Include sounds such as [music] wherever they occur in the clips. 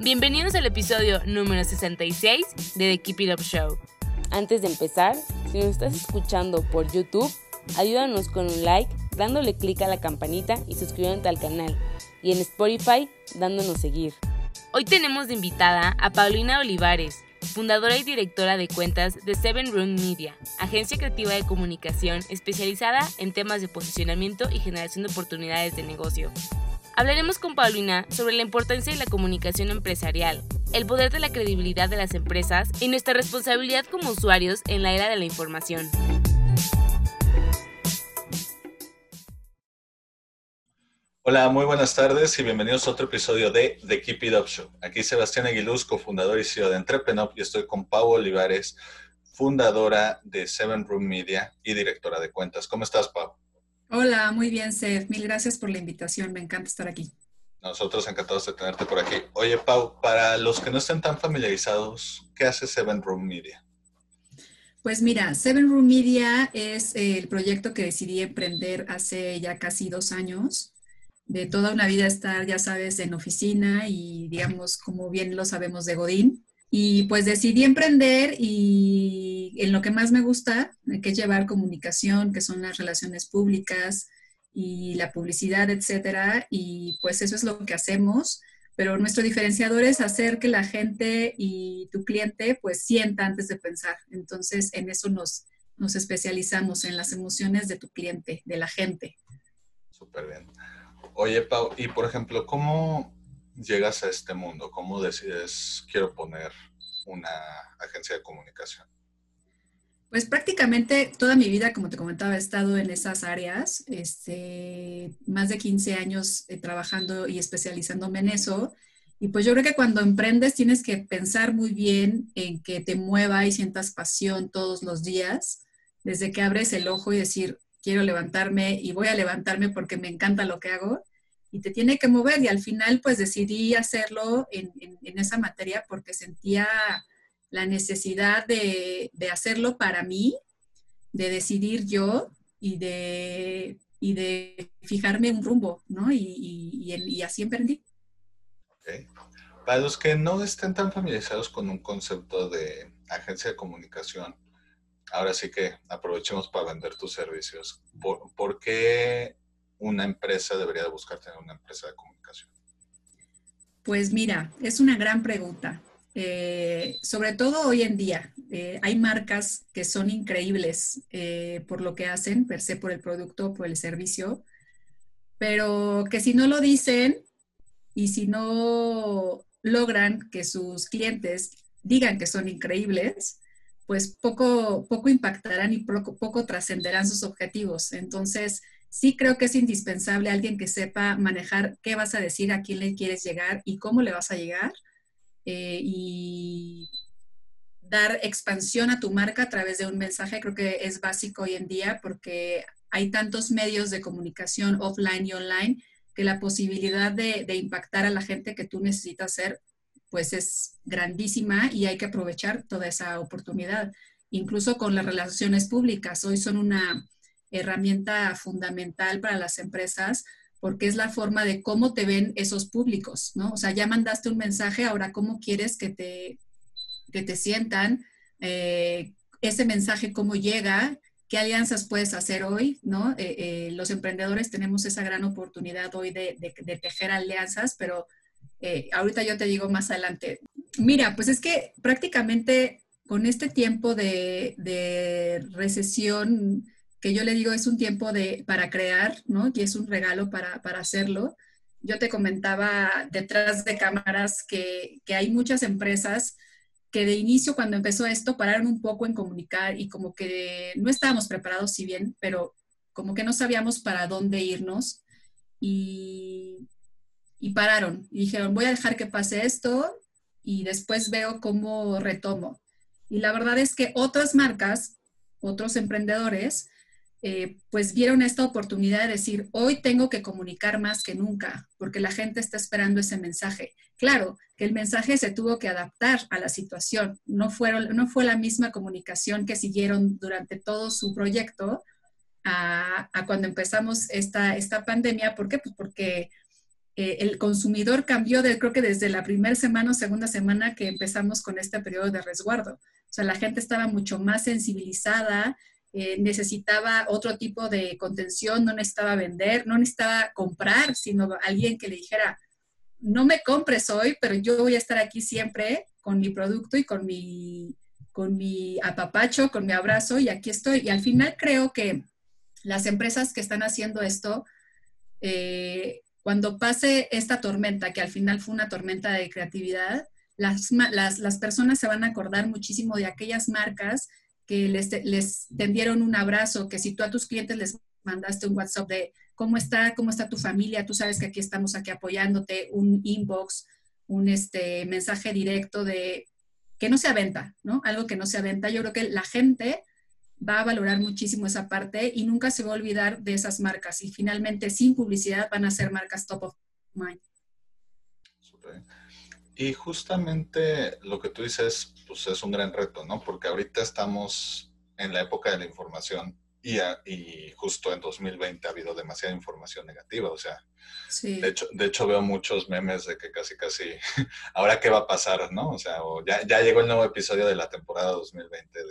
Bienvenidos al episodio número 66 de The Keep It Up Show. Antes de empezar, si nos estás escuchando por YouTube, ayúdanos con un like, dándole clic a la campanita y suscribiéndote al canal. Y en Spotify, dándonos seguir. Hoy tenemos de invitada a Paulina Olivares, fundadora y directora de cuentas de Seven Room Media, agencia creativa de comunicación especializada en temas de posicionamiento y generación de oportunidades de negocio. Hablaremos con Paulina sobre la importancia de la comunicación empresarial, el poder de la credibilidad de las empresas y nuestra responsabilidad como usuarios en la era de la información. Hola, muy buenas tardes y bienvenidos a otro episodio de The Keep It Up Show. Aquí Sebastián Aguiluz, cofundador y CEO de Entrepreneur, y estoy con Pau Olivares, fundadora de Seven Room Media y directora de cuentas. ¿Cómo estás, Pau? Hola, muy bien, Seth. Mil gracias por la invitación. Me encanta estar aquí. Nosotros encantados de tenerte por aquí. Oye, Pau, para los que no estén tan familiarizados, ¿qué hace Seven Room Media? Pues mira, Seven Room Media es el proyecto que decidí emprender hace ya casi dos años. De toda una vida estar, ya sabes, en oficina y digamos, como bien lo sabemos de Godín. Y pues decidí emprender y en lo que más me gusta, que es llevar comunicación, que son las relaciones públicas y la publicidad, etcétera. Y pues eso es lo que hacemos. Pero nuestro diferenciador es hacer que la gente y tu cliente pues sienta antes de pensar. Entonces en eso nos, nos especializamos, en las emociones de tu cliente, de la gente. Súper bien. Oye, Pau, y por ejemplo, ¿cómo llegas a este mundo? ¿Cómo decides, quiero poner una agencia de comunicación? Pues prácticamente toda mi vida, como te comentaba, he estado en esas áreas, este, más de 15 años eh, trabajando y especializándome en eso. Y pues yo creo que cuando emprendes tienes que pensar muy bien en que te mueva y sientas pasión todos los días, desde que abres el ojo y decir, quiero levantarme y voy a levantarme porque me encanta lo que hago, y te tiene que mover. Y al final, pues decidí hacerlo en, esa materia porque sentía la necesidad de, hacerlo para mí, de decidir yo y de, y de fijarme un rumbo, ¿no? Y, así emprendí. Para los que no estén tan familiarizados con un concepto de agencia de comunicación, ahora sí que aprovechemos para vender tus servicios. ¿Por, ¿por qué una empresa debería de buscar tener una empresa de comunicación? Pues mira, es una gran pregunta. Eh, sobre todo hoy en día, eh, hay marcas que son increíbles eh, por lo que hacen, per se por el producto, por el servicio, pero que si no lo dicen y si no logran que sus clientes digan que son increíbles, pues poco, poco impactarán y poco, poco trascenderán sus objetivos. Entonces, sí creo que es indispensable alguien que sepa manejar qué vas a decir, a quién le quieres llegar y cómo le vas a llegar. Eh, y dar expansión a tu marca a través de un mensaje creo que es básico hoy en día porque hay tantos medios de comunicación offline y online que la posibilidad de, de impactar a la gente que tú necesitas ser pues es grandísima y hay que aprovechar toda esa oportunidad. Incluso con las relaciones públicas, hoy son una, herramienta fundamental para las empresas porque es la forma de cómo te ven esos públicos, ¿no? O sea, ya mandaste un mensaje, ahora cómo quieres que te, que te sientan, eh, ese mensaje cómo llega, qué alianzas puedes hacer hoy, ¿no? Eh, eh, los emprendedores tenemos esa gran oportunidad hoy de, tejer alianzas, pero ahorita yo te digo más adelante. Mira, pues es que prácticamente con este tiempo de, de recesión, que yo le digo es un tiempo de, para crear, ¿no? Y es un regalo para, para hacerlo. Yo te comentaba detrás de cámaras que, que, hay muchas empresas que de inicio cuando empezó esto pararon un poco en comunicar y como que no estábamos preparados, si bien, pero como que no sabíamos para dónde irnos. Y y pararon y dijeron, voy a dejar que pase esto y después veo cómo retomo. Y la verdad es que otras marcas, otros emprendedores, eh, pues vieron esta oportunidad de decir, hoy tengo que comunicar más que nunca, porque la gente está esperando ese mensaje. Claro, que el mensaje se tuvo que adaptar a la situación, no, fueron, no fue la misma comunicación que siguieron durante todo su proyecto a, cuando empezamos esta, esta pandemia. ¿Por qué? Pues porque eh, el consumidor cambió, de, creo que desde la primera semana o segunda semana que empezamos con este periodo de resguardo. O sea, la gente estaba mucho más sensibilizada, eh, necesitaba otro tipo de contención, no necesitaba vender, no necesitaba comprar, sino alguien que le dijera, no me compres hoy, pero yo voy a estar aquí siempre con mi producto y con mi, con mi apapacho, con mi abrazo, y aquí estoy. Y al final creo que las empresas que están haciendo esto, eh, cuando pase esta tormenta, que al final fue una tormenta de creatividad, las, las, las personas se van a acordar muchísimo de aquellas marcas que les, les tendieron un abrazo, que si tú a tus clientes les mandaste un WhatsApp de cómo está, cómo está tu familia, tú sabes que aquí estamos aquí apoyándote, un inbox, un este, mensaje directo de que no se aventa, ¿no? Algo que no se aventa. Yo creo que la gente va a valorar muchísimo esa parte y nunca se va a olvidar de esas marcas. Y finalmente, sin publicidad, van a ser marcas top of mind. Y justamente lo que tú dices, pues es un gran reto, ¿no? Porque ahorita estamos en la época de la información y, y justo en 2020 ha habido demasiada información negativa, o sea, sí. de, hecho, de hecho veo muchos memes de que casi, casi, [laughs] ahora qué va a pasar, ¿no? O sea, o ya, ya llegó el nuevo episodio de la temporada 2020 de,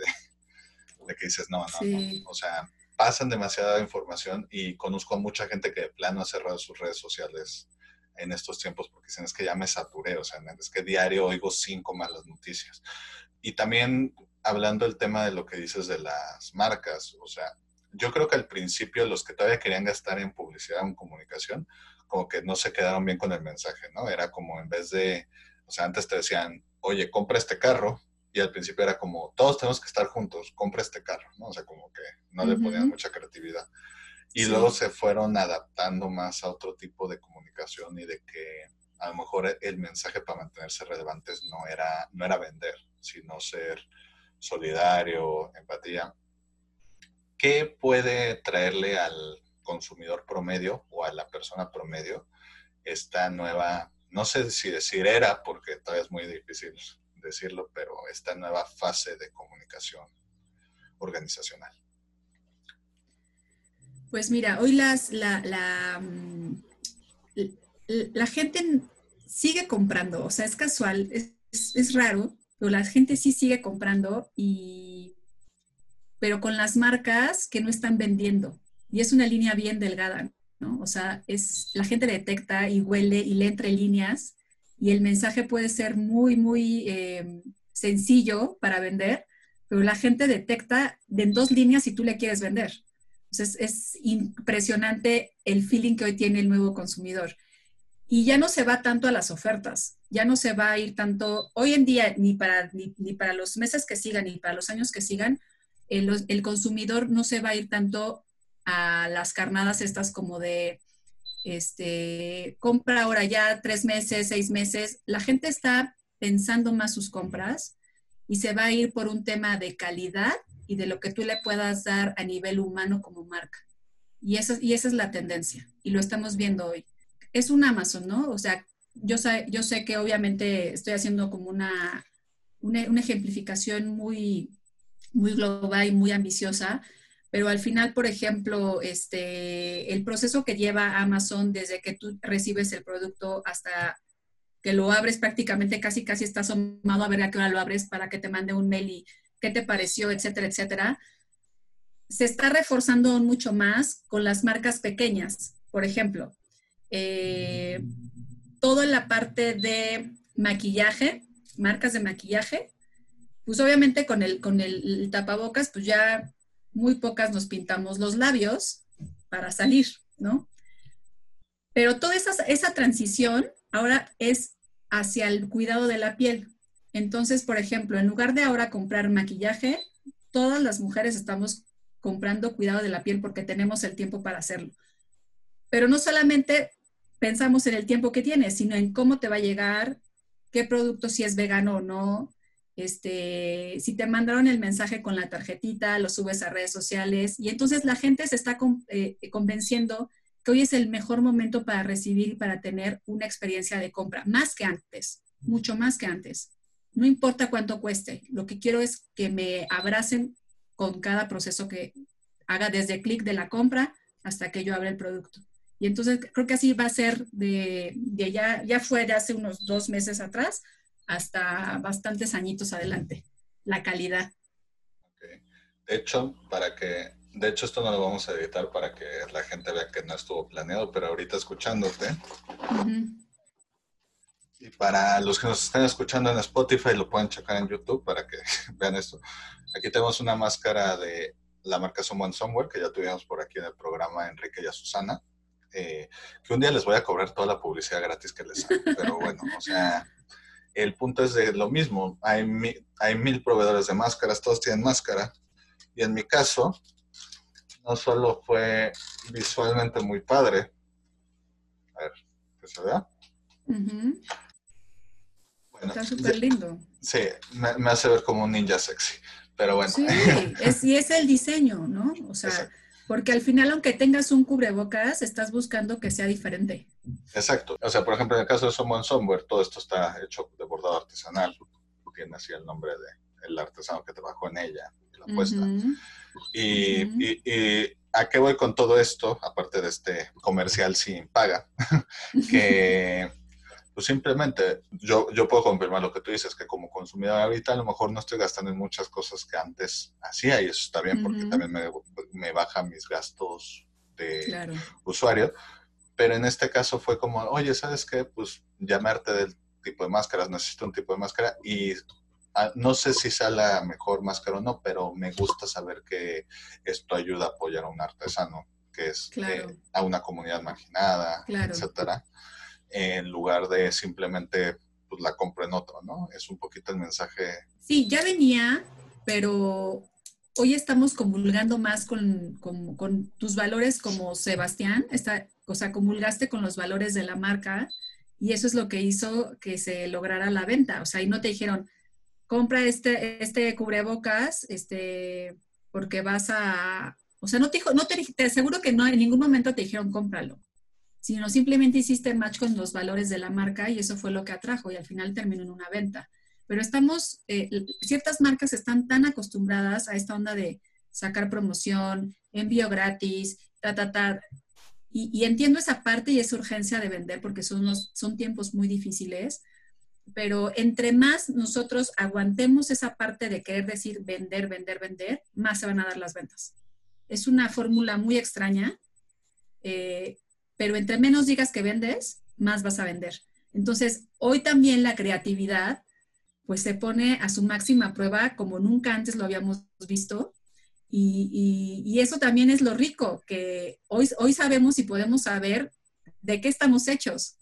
de que dices, no, no, no, o sea, pasan demasiada información y conozco a mucha gente que de plano ha cerrado sus redes sociales en estos tiempos porque dicen es que ya me saturé, o sea, es que diario oigo cinco malas noticias. Y también hablando del tema de lo que dices de las marcas, o sea, yo creo que al principio los que todavía querían gastar en publicidad o en comunicación, como que no se quedaron bien con el mensaje, ¿no? Era como en vez de, o sea, antes te decían, oye, compra este carro, y al principio era como, todos tenemos que estar juntos, compra este carro, ¿no? O sea, como que no le ponían mucha creatividad. Y luego se fueron adaptando más a otro tipo de comunicación y de que a lo mejor el mensaje para mantenerse relevantes no era, no era vender, sino ser solidario, empatía. ¿Qué puede traerle al consumidor promedio o a la persona promedio esta nueva, no sé si decir era, porque todavía es muy difícil decirlo, pero esta nueva fase de comunicación organizacional? Pues mira, hoy las, la, la, mm, la, gente sigue comprando, o sea, es casual, es, es, raro, pero la gente sí sigue comprando y pero con las marcas que no están vendiendo. Y es una línea bien delgada, ¿no? O sea, es, la gente detecta y huele y lee entre líneas y el mensaje puede ser muy, muy eh, sencillo para vender, pero la gente detecta de en dos líneas si tú le quieres vender. Entonces es impresionante el feeling que hoy tiene el nuevo consumidor. Y ya no se va tanto a las ofertas, ya no se va a ir tanto, hoy en día, ni para, ni, para los meses que sigan, ni para los años que sigan, el, el, consumidor no se va a ir tanto a las carnadas estas como de, este, compra ahora ya tres meses, seis meses. La gente está pensando más sus compras y se va a ir por un tema de calidad y de lo que tú le puedas dar a nivel humano como marca. Y esa, y esa es la tendencia y lo estamos viendo hoy. Es un Amazon, ¿no? O sea, yo sé, yo sé que obviamente estoy haciendo como una, una, ejemplificación muy, muy global y muy ambiciosa, pero al final, por ejemplo, este, el proceso que lleva Amazon desde que tú recibes el producto hasta que lo abres prácticamente casi casi está asomado a ver a qué hora lo abres para que te mande un mail y qué te pareció, etcétera, etcétera, se está reforzando mucho más con las marcas pequeñas. Por ejemplo, eh, toda la parte de maquillaje, marcas de maquillaje, pues obviamente con el, con el, tapabocas, pues ya muy pocas nos pintamos los labios para salir, ¿no? Pero toda esa, esa transición ahora es hacia el cuidado de la piel. Entonces, por ejemplo, en lugar de ahora comprar maquillaje, todas las mujeres estamos comprando cuidado de la piel porque tenemos el tiempo para hacerlo. Pero no solamente pensamos en el tiempo que tienes, sino en cómo te va a llegar, qué producto si es vegano o no, este, si te mandaron el mensaje con la tarjetita, lo subes a redes sociales y entonces la gente se está eh, convenciendo que hoy es el mejor momento para recibir y para tener una experiencia de compra, más que antes, mucho más que antes. No importa cuánto cueste, lo que quiero es que me abracen con cada proceso que haga desde clic de la compra hasta que yo abra el producto. Y entonces creo que así va a ser de, ya, ya fue de hace unos dos meses atrás hasta bastantes añitos adelante, la calidad. De hecho, para que, de hecho esto no lo vamos a editar para que la gente vea que no estuvo planeado, pero ahorita escuchándote. Y para los que nos estén escuchando en Spotify, lo pueden checar en YouTube para que [laughs] vean esto. Aquí tenemos una máscara de la marca Someone Somewhere, que ya tuvimos por aquí en el programa Enrique y a Susana. Eh, que un día les voy a cobrar toda la publicidad gratis que les hago. Pero bueno, o sea, el punto es de lo mismo. Hay, hay mil proveedores de máscaras, todos tienen máscara. Y en mi caso, no solo fue visualmente muy padre. A ver, ¿qué se vea? Está súper lindo. Sí, me, hace ver como un ninja sexy. Pero bueno. Sí, es, y es el diseño, ¿no? O sea, porque al final, aunque tengas un cubrebocas, estás buscando que sea diferente. Exacto. O sea, por ejemplo, en el caso de Someone Somewhere, todo esto está hecho de bordado artesanal. Tiene así el nombre del el artesano que trabajó en ella, la puesta. y, y, a qué voy con todo esto, aparte de este comercial sin paga, [laughs] que pues simplemente yo, yo puedo confirmar lo que tú dices, que como consumidor ahorita a lo mejor no estoy gastando en muchas cosas que antes hacía y eso está bien porque también me, me baja mis gastos de usuario. Pero en este caso fue como, oye, ¿sabes qué? Pues llamarte del tipo de máscaras, necesito un tipo de máscara y ah, no sé si sea la mejor máscara o no, pero me gusta saber que esto ayuda a apoyar a un artesano, que es eh, a una comunidad marginada, etcétera en lugar de simplemente pues, la compro en otro, ¿no? Es un poquito el mensaje. Sí, ya venía, pero hoy estamos comulgando más con, tus valores como Sebastián, está, o sea, comulgaste con los valores de la marca y eso es lo que hizo que se lograra la venta. O sea, y no te dijeron, compra este, este cubrebocas, este, porque vas a, o sea, no te dijo, no te, te aseguro que no, en ningún momento te dijeron cómpralo sino simplemente hiciste match con los valores de la marca y eso fue lo que atrajo y al final terminó en una venta. Pero estamos, eh, ciertas marcas están tan acostumbradas a esta onda de sacar promoción, envío gratis, ta, ta, ta. Y, entiendo esa parte y esa urgencia de vender porque son, son tiempos muy difíciles, pero entre más nosotros aguantemos esa parte de querer decir vender, vender, vender, más se van a dar las ventas. Es una fórmula muy extraña, eh, pero entre menos digas que vendes, más vas a vender. Entonces, hoy también la creatividad pues se pone a su máxima prueba como nunca antes lo habíamos visto. Y, eso también es lo rico, que hoy, hoy sabemos y podemos saber de qué estamos hechos.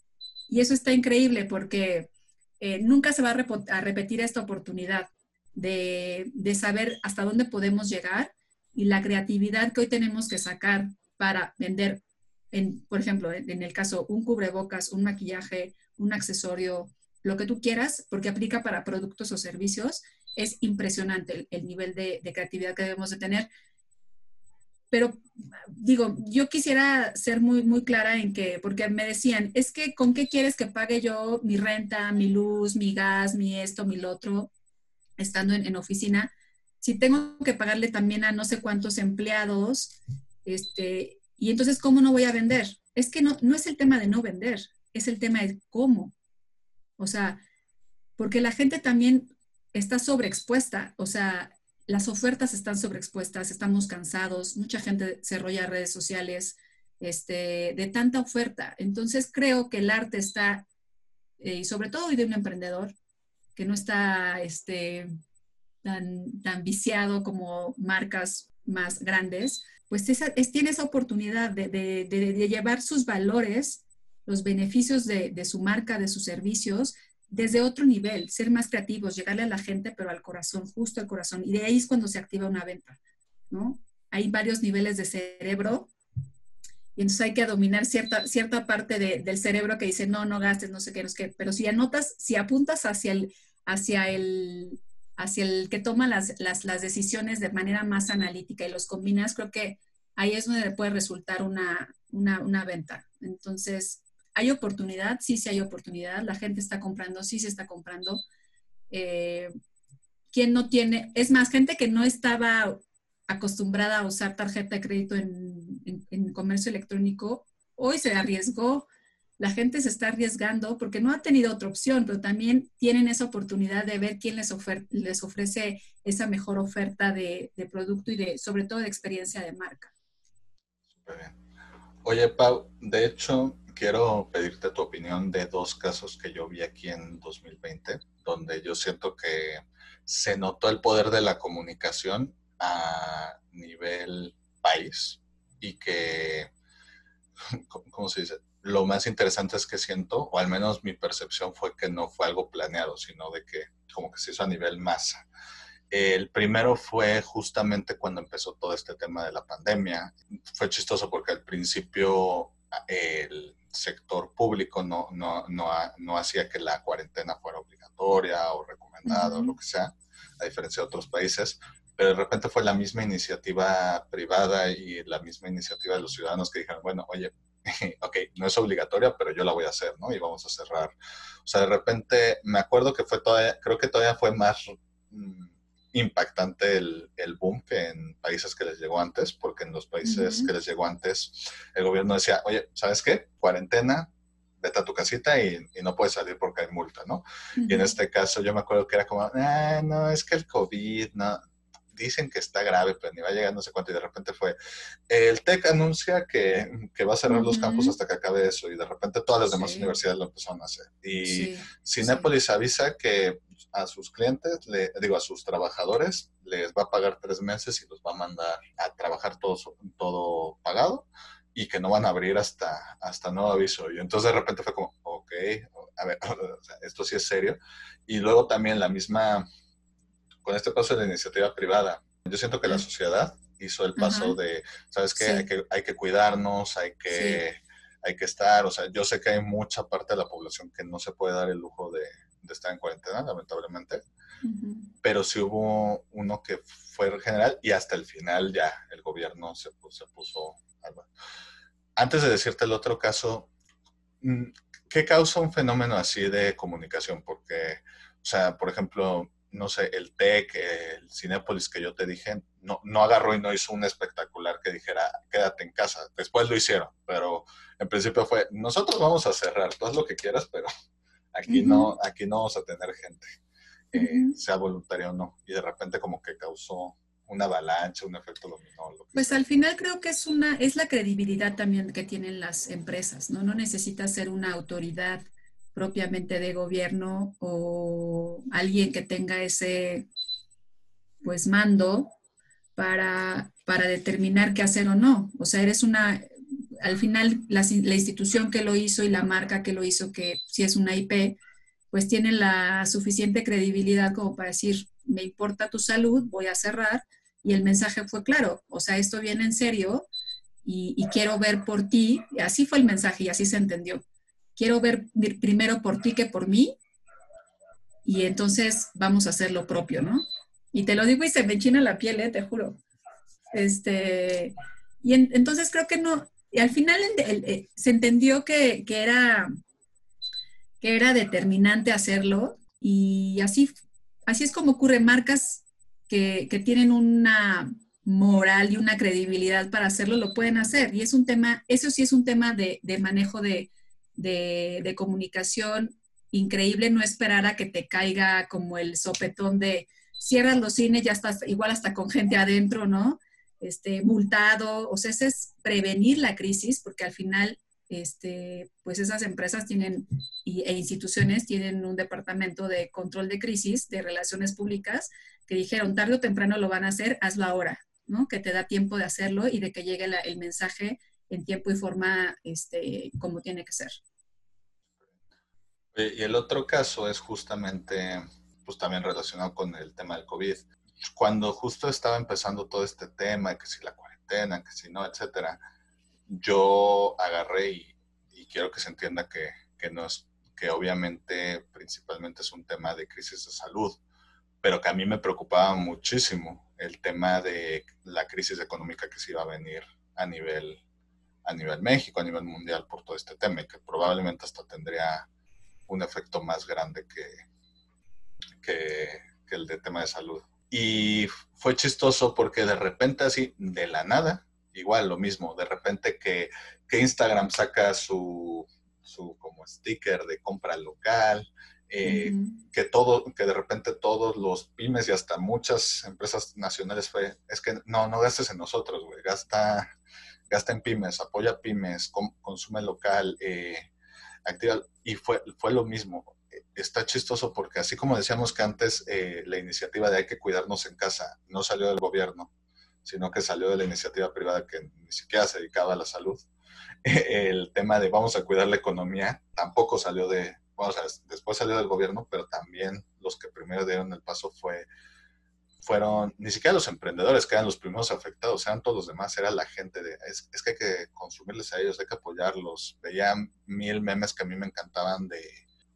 Y eso está increíble porque eh, nunca se va a, repetir esta oportunidad de, de, saber hasta dónde podemos llegar y la creatividad que hoy tenemos que sacar para vender por ejemplo, en el caso un cubrebocas, un maquillaje, un accesorio, lo que tú quieras, porque aplica para productos o servicios, es impresionante el, nivel de, creatividad que debemos de tener. Pero digo, yo quisiera ser muy, muy clara en que, porque me decían, es que ¿con qué quieres que pague yo mi renta, mi luz, mi gas, mi esto, mi lo otro, estando en, en oficina? Si tengo que pagarle también a no sé cuántos empleados, este, y entonces, ¿cómo no voy a vender? Es que no, no es el tema de no vender, es el tema de cómo. O sea, porque la gente también está sobreexpuesta, o sea, las ofertas están sobreexpuestas, estamos cansados, mucha gente se rolla redes sociales este, de tanta oferta. Entonces creo que el arte está, eh, y sobre todo hoy de un emprendedor, que no está este, tan, tan viciado como marcas más grandes, pues es, tiene esa oportunidad de, llevar sus valores, los beneficios de, su marca, de sus servicios, desde otro nivel, ser más creativos, llegarle a la gente, pero al corazón, justo al corazón. Y de ahí es cuando se activa una venta, ¿no? Hay varios niveles de cerebro y entonces hay que dominar cierta, cierta parte del cerebro que dice, no, no gastes, no sé qué, no sé qué. Pero si anotas, si apuntas hacia el, hacia el, hacia el que toma las, las, las decisiones de manera más analítica y los combinas, creo que ahí es donde puede resultar una, una, una venta. Entonces, ¿hay oportunidad? Sí, sí hay oportunidad. La gente está comprando, sí se está comprando. Eh, ¿Quién no tiene? Es más, gente que no estaba acostumbrada a usar tarjeta de crédito en, en, comercio electrónico, hoy se arriesgó. La gente se está arriesgando porque no ha tenido otra opción, pero también tienen esa oportunidad de ver quién les, les ofrece esa mejor oferta de, producto y de, sobre todo de experiencia de marca. Oye, Pau, de hecho, quiero pedirte tu opinión de dos casos que yo vi aquí en 2020, donde yo siento que se notó el poder de la comunicación a nivel país y que, [laughs] ¿cómo se dice? Lo más interesante es que siento, o al menos mi percepción fue que no fue algo planeado, sino de que como que se hizo a nivel masa. El primero fue justamente cuando empezó todo este tema de la pandemia. Fue chistoso porque al principio el sector público no, no, no, no hacía que la cuarentena fuera obligatoria o recomendada o lo que sea, a diferencia de otros países, pero de repente fue la misma iniciativa privada y la misma iniciativa de los ciudadanos que dijeron, bueno, oye, [laughs] ok, no es obligatoria, pero yo la voy a hacer, ¿no? Y vamos a cerrar. O sea, de repente me acuerdo que fue todavía, creo que todavía fue más mm, impactante el, el, boom que en países que les llegó antes, porque en los países que les llegó antes, el gobierno decía, oye, ¿sabes qué? Cuarentena, vete a tu casita y, y, no puedes salir porque hay multa, ¿no? Y en este caso yo me acuerdo que era como, ah, no, es que el COVID, no, dicen que está grave, pero ni va a llegar no sé cuánto, y de repente fue, el TEC anuncia que, que va a cerrar los campos hasta que acabe eso, y de repente todas las demás universidades lo empezaron a hacer. Y Cinépolis avisa que a sus clientes, le, digo, a sus trabajadores, les va a pagar tres meses y los va a mandar a trabajar todo, todo pagado y que no van a abrir hasta, hasta nuevo aviso. Y entonces de repente fue como, ok, a ver, [laughs] esto sí es serio. Y luego también la misma con este paso de la iniciativa privada, yo siento que la sociedad hizo el paso de, ¿sabes qué? Hay, que, hay que cuidarnos, hay que, hay que estar, o sea, yo sé que hay mucha parte de la población que no se puede dar el lujo de, de estar en cuarentena, lamentablemente, pero sí hubo uno que fue general y hasta el final ya el gobierno se, se puso... Antes de decirte el otro caso, mm, ¿qué causa un fenómeno así de comunicación? Porque, o sea, por ejemplo, no sé, el TEC, el Cinépolis que yo te dije, no, no agarró y no hizo un espectacular que dijera, quédate en casa. Después lo hicieron, pero en principio fue, nosotros vamos a cerrar, tú haz lo que quieras, pero aquí, no, aquí no vamos a tener gente, eh, sea voluntario o no. Y de repente como que causó una avalancha, un efecto dominó. Pues al final creo que es una, es la credibilidad también que tienen las empresas, ¿no? No necesitas ser una autoridad propiamente de gobierno o alguien que tenga ese pues mando para, para determinar qué hacer o no. O sea, eres una, al final la, la, institución que lo hizo y la marca que lo hizo, que si es una IP, pues tiene la suficiente credibilidad como para decir, me importa tu salud, voy a cerrar. Y el mensaje fue claro, o sea, esto viene en serio y, y quiero ver por ti. Y así fue el mensaje y así se entendió quiero ver primero por ti que por mí y entonces vamos a hacer lo propio, ¿no? Y te lo digo y se me enchina la piel, ¿eh? te juro. Este, y entonces creo que no, y al final eh, se entendió que, era, que era determinante hacerlo y así, así es como ocurre marcas que, tienen una moral y una credibilidad para hacerlo, lo pueden hacer. Y es un tema, eso sí es un tema de manejo de, de, comunicación increíble, no esperar a que te caiga como el sopetón de cierras los cines, ya estás igual hasta con gente adentro, ¿no? Este, multado, o sea, ese es prevenir la crisis, porque al final, este, pues esas empresas tienen e instituciones tienen un departamento de control de crisis, de relaciones públicas, que dijeron tarde o temprano lo van a hacer, hazlo ahora, ¿no? Que te da tiempo de hacerlo y de que llegue el mensaje en tiempo y forma este, como tiene que ser. Y el otro caso es justamente, pues también relacionado con el tema del COVID. Cuando justo estaba empezando todo este tema, que si la cuarentena, que si no, etcétera, yo agarré y, quiero que se entienda que, que, no es, que obviamente principalmente es un tema de crisis de salud, pero que a mí me preocupaba muchísimo el tema de la crisis económica que se iba a venir a nivel, a nivel México, a nivel mundial por todo este tema y que probablemente hasta tendría un efecto más grande que, que, que el de tema de salud. Y fue chistoso porque de repente así, de la nada, igual lo mismo, de repente que, que Instagram saca su, su como sticker de compra local, eh, que todo, que de repente todos los pymes y hasta muchas empresas nacionales fue, es que no, no gastes en nosotros, güey, gasta, gasta en pymes, apoya pymes, consume local, eh, activa, y fue, fue lo mismo. Está chistoso porque así como decíamos que antes eh, la iniciativa de hay que cuidarnos en casa no salió del gobierno, sino que salió de la iniciativa privada que ni siquiera se dedicaba a la salud. [laughs] El tema de vamos a cuidar la economía tampoco salió de, bueno, después salió del gobierno, pero también los que primero dieron el paso fue, fueron, ni siquiera los emprendedores que eran los primeros afectados, eran todos los demás, era la gente de, es, es que hay que consumirles a ellos, hay que apoyarlos. Veía mil memes que a mí me encantaban de,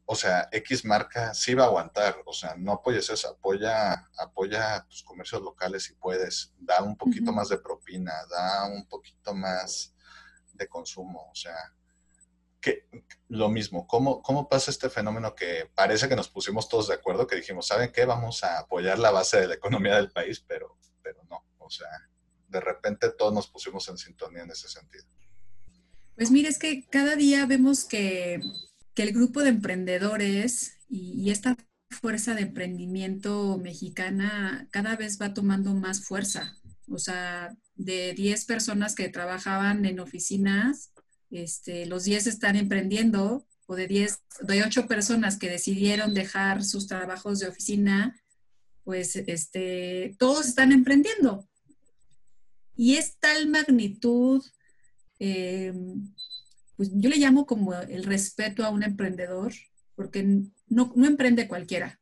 o sea, X marca sí va a aguantar, o sea, no apoyes eso, apoya, apoya tus comercios locales si puedes, da un poquito más de propina, da un poquito más de consumo, o sea, lo mismo, ¿cómo, ¿cómo pasa este fenómeno que parece que nos pusimos todos de acuerdo, que dijimos, ¿saben qué? Vamos a apoyar la base de la economía del país, pero, pero no, o sea, de repente todos nos pusimos en sintonía en ese sentido. Pues mire, es que cada día vemos que que el grupo de emprendedores y, esta fuerza de emprendimiento mexicana cada vez va tomando más fuerza. O sea, de 10 personas que trabajaban en oficinas, este, los 10 están emprendiendo, o de 10, de 8 personas que decidieron dejar sus trabajos de oficina, pues este, todos están emprendiendo. Y es tal magnitud eh, pues yo le llamo como el respeto a un emprendedor, porque no, no emprende cualquiera.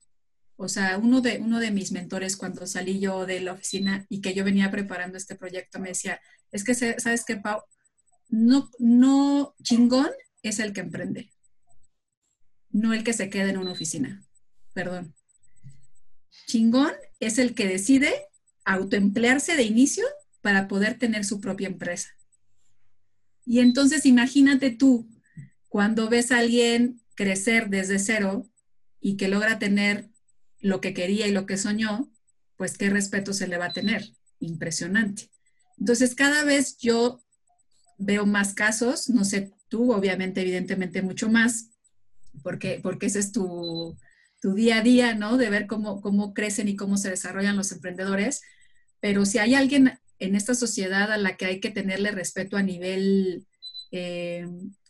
O sea, uno de, uno de mis mentores cuando salí yo de la oficina y que yo venía preparando este proyecto me decía, es que, ¿sabes qué, Pau? No, no, chingón es el que emprende, no el que se queda en una oficina. Perdón. Chingón es el que decide autoemplearse de inicio para poder tener su propia empresa. Y entonces imagínate tú, cuando ves a alguien crecer desde cero y que logra tener lo que quería y lo que soñó, pues qué respeto se le va a tener. Impresionante. Entonces, cada vez yo veo más casos, no sé tú, obviamente, evidentemente mucho más, porque, porque ese es tu, tu día a día, ¿no? De ver cómo, cómo crecen y cómo se desarrollan los emprendedores. Pero si hay alguien en esta sociedad a la que hay que tenerle respeto a nivel eh,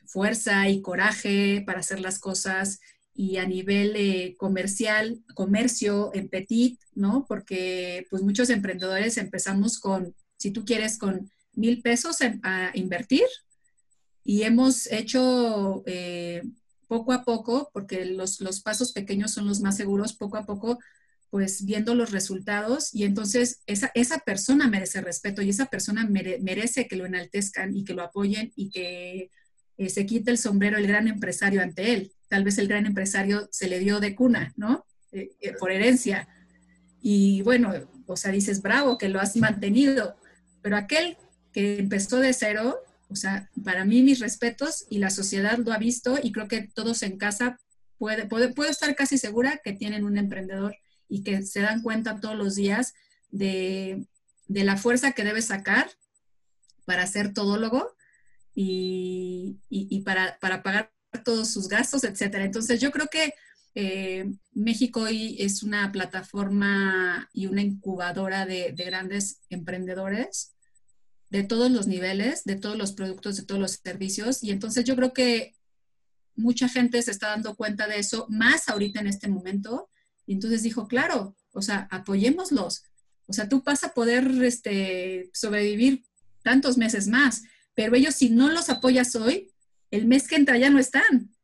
fuerza y coraje para hacer las cosas y a nivel eh, comercial, comercio en petit, ¿no? Porque pues muchos emprendedores empezamos con, si tú quieres, con mil pesos a invertir y hemos hecho eh, poco a poco, porque los, los pasos pequeños son los más seguros, poco a poco pues viendo los resultados y entonces esa, esa persona merece respeto y esa persona merece que lo enaltezcan y que lo apoyen y que eh, se quite el sombrero el gran empresario ante él. Tal vez el gran empresario se le dio de cuna, ¿no? Eh, eh, por herencia. Y bueno, o sea, dices, bravo, que lo has mantenido, pero aquel que empezó de cero, o sea, para mí mis respetos y la sociedad lo ha visto y creo que todos en casa puede, puede, puedo estar casi segura que tienen un emprendedor y que se dan cuenta todos los días de, la fuerza que debe sacar para ser todólogo y, para, pagar todos sus gastos, etcétera. Entonces, yo creo que eh, México hoy es una plataforma y una incubadora de, de, grandes emprendedores de todos los niveles, de todos los productos, de todos los servicios. Y entonces yo creo que mucha gente se está dando cuenta de eso, más ahorita en este momento, y entonces dijo, claro, o sea, apoyémoslos. O sea, tú vas a poder este, sobrevivir tantos meses más, pero ellos si no los apoyas hoy, el mes que entra ya no están.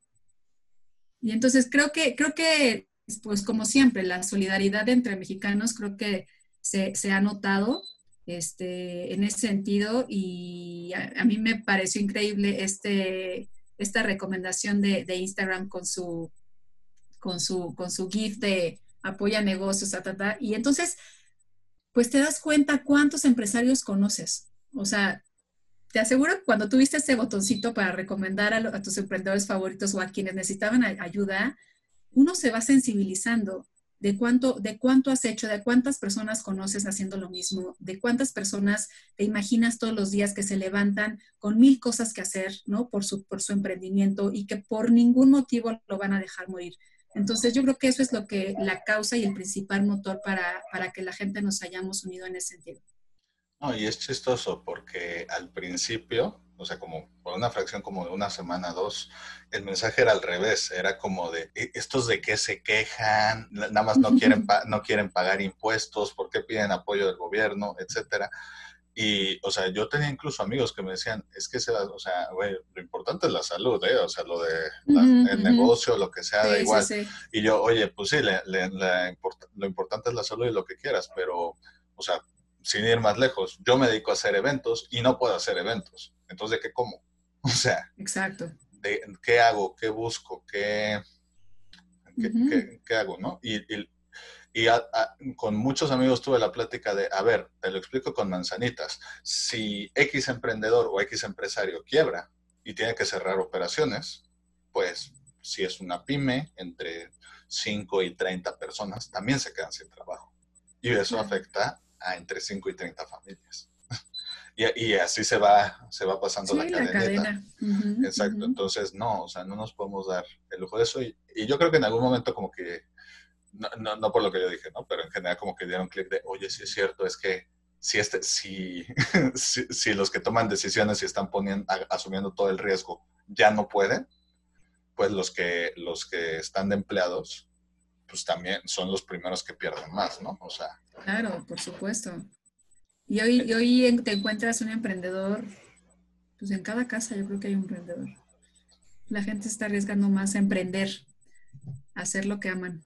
Y entonces creo que, creo que, pues como siempre, la solidaridad entre mexicanos creo que se, se ha notado este, en ese sentido y a, mí me pareció increíble este, esta recomendación de, Instagram con su, con, su, con su GIF de apoya negocios, y entonces, pues te das cuenta cuántos empresarios conoces. O sea, te aseguro que cuando tuviste ese botoncito para recomendar a tus emprendedores favoritos o a quienes necesitaban ayuda, uno se va sensibilizando de cuánto, de cuánto has hecho, de cuántas personas conoces haciendo lo mismo, de cuántas personas te imaginas todos los días que se levantan con mil cosas que hacer, ¿no? Por su, por su emprendimiento y que por ningún motivo lo van a dejar morir. Entonces yo creo que eso es lo que la causa y el principal motor para, para que la gente nos hayamos unido en ese sentido. No, y es chistoso porque al principio o sea, como por una fracción como de una semana, dos, el mensaje era al revés, era como de, e, estos de qué se quejan, nada más no quieren, no quieren pagar impuestos, por qué piden apoyo del gobierno, etcétera. Y, o sea, yo tenía incluso amigos que me decían, es que, o sea, güey, lo importante es la salud, ¿eh? O sea, lo de el negocio, lo que sea, da igual. Y yo, oye, pues sí, lo importante es la salud y lo que quieras, pero, o sea, sin ir más lejos, yo me dedico a hacer eventos y no puedo hacer eventos. Entonces, ¿de qué como? [laughs] O sea, Exacto. De, ¿Qué hago? ¿Qué busco? ¿Qué, qué, hago? ¿no? Y, y, con muchos amigos tuve la plática de, a ver, te lo explico con manzanitas. Si X emprendedor o X empresario quiebra y tiene que cerrar operaciones, pues si es una pyme entre 5 y 30 personas, también se quedan sin trabajo. Y eso afecta a entre 5 y 30 familias. Y, y, así se va, se va pasando la, cadena. Exacto, entonces no, o sea, no nos podemos dar el lujo de eso. Y, yo creo que en algún momento como que, no, no, por lo que yo dije, ¿no? Pero en general como que dieron clic de, oye, sí es cierto, es que si, este, si, [laughs] si, los que toman decisiones y están poniendo, asumiendo todo el riesgo ya no pueden, pues los que, los que están de empleados, pues también son los primeros que pierden más, ¿no? O sea, Claro, por supuesto. Y hoy, hoy te encuentras un emprendedor, pues en cada casa yo creo que hay un emprendedor. La gente está arriesgando más a emprender, a hacer lo que aman.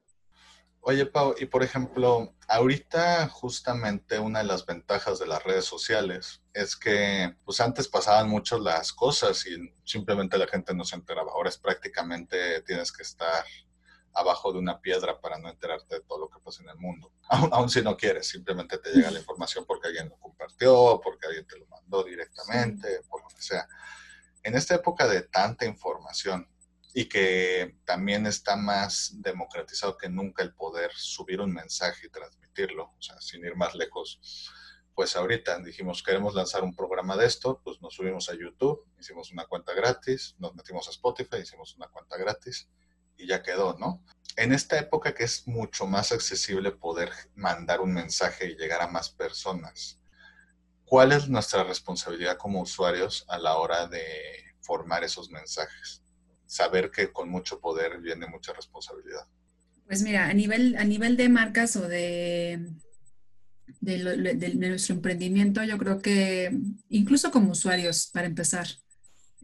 Oye, Pau, y por ejemplo, ahorita justamente una de las ventajas de las redes sociales es que pues antes pasaban mucho las cosas y simplemente la gente no se enteraba. Ahora es prácticamente tienes que estar abajo de una piedra para no enterarte de todo lo que pasa en el mundo. [laughs] Aún, si no quieres, simplemente te llega la información porque alguien lo compartió, porque alguien te lo mandó directamente, por lo que sea. En esta época de tanta información y que también está más democratizado que nunca el poder subir un mensaje y transmitirlo, o sea, sin ir más lejos, pues ahorita dijimos, queremos lanzar un programa de esto, pues nos subimos a YouTube, hicimos una cuenta gratis, nos metimos a Spotify, hicimos una cuenta gratis y ya quedó, ¿no? En esta época que es mucho más accesible poder mandar un mensaje y llegar a más personas, ¿cuál es nuestra responsabilidad como usuarios a la hora de formar esos mensajes? Saber que con mucho poder viene mucha responsabilidad. Pues mira, a nivel, a nivel de marcas o de, de, nuestro emprendimiento, yo creo que incluso como usuarios, para empezar,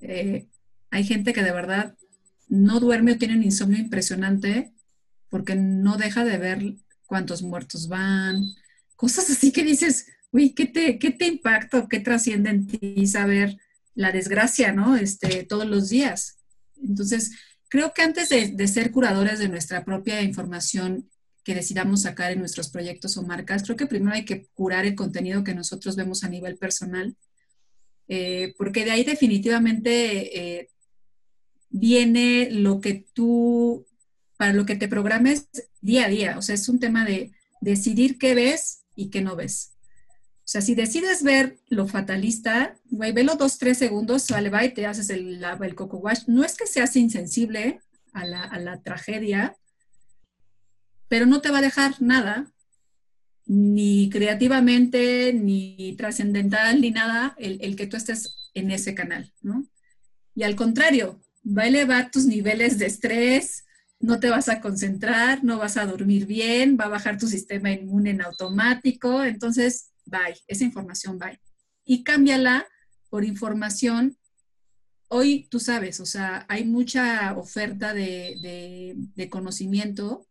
eh, hay gente que de verdad no duerme o tiene un insomnio impresionante porque no deja de ver cuántos muertos van, cosas así que dices, uy, ¿qué te, qué te impacta qué trasciende en ti saber la desgracia, ¿no? Este, todos los días. Entonces, creo que antes de, de ser curadores de nuestra propia información que decidamos sacar en nuestros proyectos o marcas, creo que primero hay que curar el contenido que nosotros vemos a nivel personal, eh, porque de ahí definitivamente eh, viene lo que tú, para lo que te programes día a día. O sea, es un tema de decidir qué ves y qué no ves. O sea, si decides ver lo fatalista, güey, velo dos, tres segundos, vale, va y te haces el, el coco wash. No es que seas insensible a la, a la tragedia, pero no te va a dejar nada, ni creativamente, ni trascendental, ni nada, el, el, que tú estés en ese canal, ¿no? Y al contrario, va a elevar tus niveles de estrés, no te vas a concentrar, no vas a dormir bien, va a bajar tu sistema inmune en automático, entonces, bye, esa información bye. Y cámbiala por información. Hoy tú sabes, o sea, hay mucha oferta de, de conocimiento,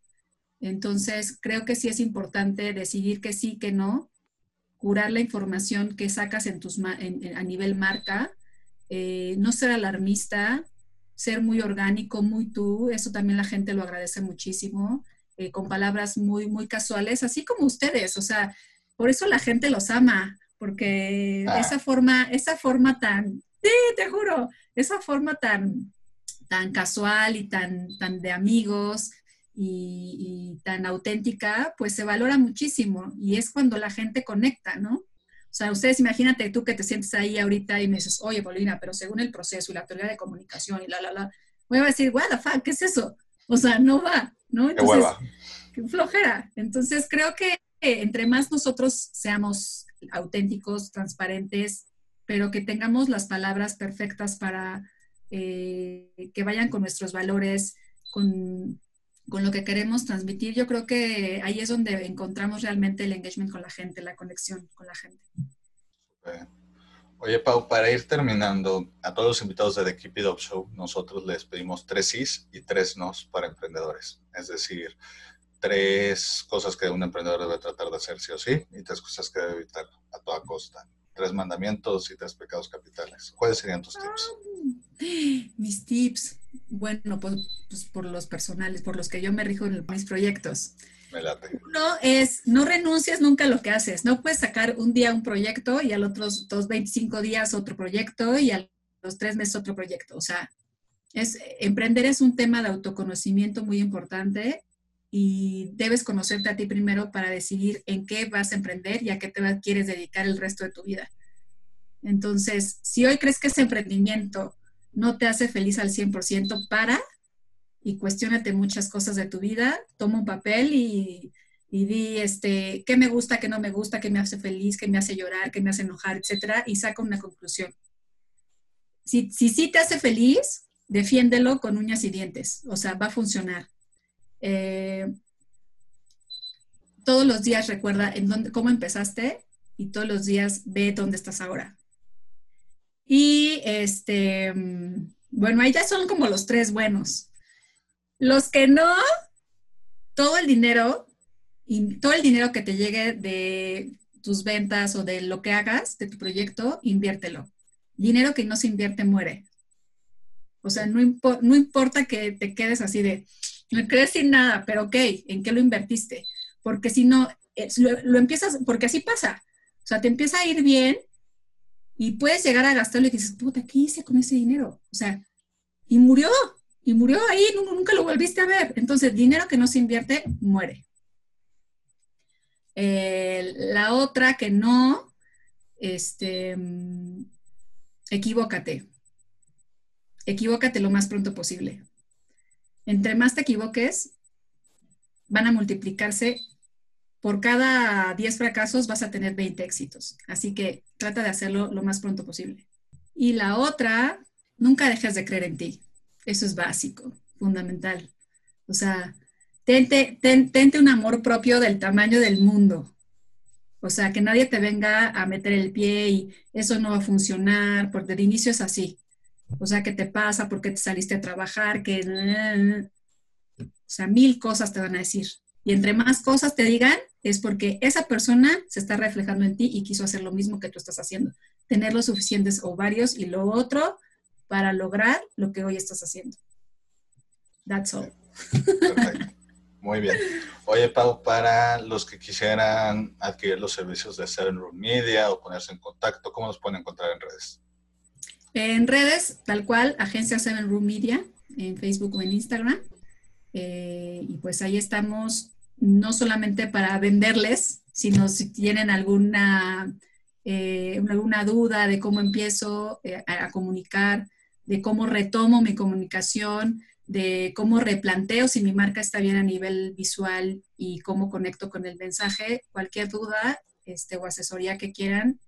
entonces creo que sí es importante decidir que sí, que no, curar la información que sacas en tus a nivel marca, eh, no ser alarmista, ser muy orgánico, muy tú, eso también la gente lo agradece muchísimo, eh, con palabras muy, muy casuales, así como ustedes, o sea, por eso la gente los ama, porque ah. esa forma, esa forma tan, sí, te juro, esa forma tan, tan casual y tan, tan de amigos y, tan auténtica, pues se valora muchísimo y es cuando la gente conecta, ¿no? O sea, ustedes imagínate tú que te sientes ahí ahorita y me dices, oye, Paulina, pero según el proceso y la teoría de comunicación y la, la, la, voy a decir, what the fuck, ¿qué es eso? O sea, no va, ¿no? Entonces, qué flojera. Entonces, creo que entre más nosotros seamos auténticos, transparentes, pero que tengamos las palabras perfectas para eh, que vayan con nuestros valores, con, con, lo que queremos transmitir, yo creo que ahí es donde encontramos realmente el engagement con la gente, la conexión con la gente. Oye, Pau, para ir terminando, a todos los invitados de The Keep It Up Show, nosotros les pedimos tres sís y tres nos para emprendedores. Es decir, tres cosas que un emprendedor debe tratar de hacer sí o sí y tres cosas que debe evitar a toda costa. Tres mandamientos y tres pecados capitales. ¿Cuáles serían tus tips? Mis tips. Bueno, pues, pues, por los personales, por los que yo me rijo en mis proyectos. Me late. Uno es, no renuncies nunca a lo que haces. No puedes sacar un día un proyecto y al otros dos, 25 días otro proyecto y a los tres meses otro proyecto. O sea, es, emprender es un tema de autoconocimiento muy importante y debes conocerte a ti primero para decidir en qué vas a emprender y a qué te quieres dedicar el resto de tu vida. Entonces, si hoy crees que ese emprendimiento no te hace feliz al 100%, para y cuestionate muchas cosas de tu vida, toma un papel y, y di este, qué me gusta, qué no me gusta, qué me hace feliz, qué me hace llorar, qué me hace enojar, etcétera, y saca una conclusión. Si sí si, te hace feliz, defiéndelo con uñas y dientes, o sea, va a funcionar. Eh, todos los días recuerda en dónde, cómo empezaste y todos los días ve dónde estás ahora. Y este, bueno, ahí ya son como los tres buenos. Los que no, todo el dinero, todo el dinero que te llegue de tus ventas o de lo que hagas, de tu proyecto, inviértelo. Dinero que no se invierte muere. O sea, no, no importa que te quedes así de, me quedé sin nada, pero ok, ¿en qué lo invertiste? Porque si no, lo, empiezas, porque así pasa. O sea, te empieza a ir bien y puedes llegar a gastarlo y dices, puta, ¿qué hice con ese dinero? O sea, y murió, y murió ahí, nunca lo volviste a ver. Entonces, dinero que no se invierte, muere. la otra que no, este, mm, equivócate. Equivócate lo más pronto posible. Entre más te equivoques, van a multiplicarse. Por cada 10 fracasos vas a tener 20 éxitos. Así que trata de hacerlo lo más pronto posible. Y la otra, nunca dejes de creer en ti. Eso es básico, fundamental. O sea, tente, tente un amor propio del tamaño del mundo. O sea, que nadie te venga a meter el pie y eso no va a funcionar, porque de inicio es así. O sea, ¿qué te pasa? ¿Por qué te saliste a trabajar? Que... O sea, mil cosas te van a decir. Y entre más cosas te digan, es porque esa persona se está reflejando en ti y quiso hacer lo mismo que tú estás haciendo. Tener los suficientes ovarios y lo otro para lograr lo que hoy estás haciendo. That's all. Perfecto. Muy bien. Oye, Pau, para los que quisieran adquirir los servicios de Seven Room Media o ponerse en contacto, ¿cómo nos pueden encontrar en redes? En redes, tal cual, Agencia Seven Room Media, en Facebook o en Instagram. Eh, y pues ahí estamos, no solamente para venderles, sino si tienen alguna, eh, alguna duda de cómo empiezo eh, a, comunicar, de cómo retomo mi comunicación, de cómo replanteo si mi marca está bien a nivel visual y cómo conecto con el mensaje, cualquier duda este, o asesoría que quieran,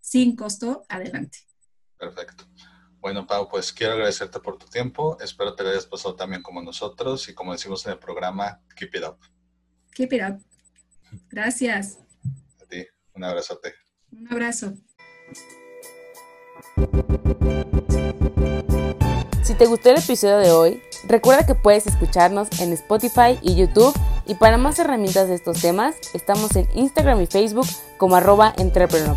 sin costo, adelante. Perfecto. Bueno, Pau, pues quiero agradecerte por tu tiempo. Espero te lo hayas pasado también como nosotros y como decimos en el programa, keep it up. Keep it up. Gracias. A ti. Un abrazote. Un abrazo. Si te gustó el episodio de hoy, Recuerda que puedes escucharnos en Spotify y YouTube y para más herramientas de estos temas estamos en Instagram y Facebook como arroba entrepreneur.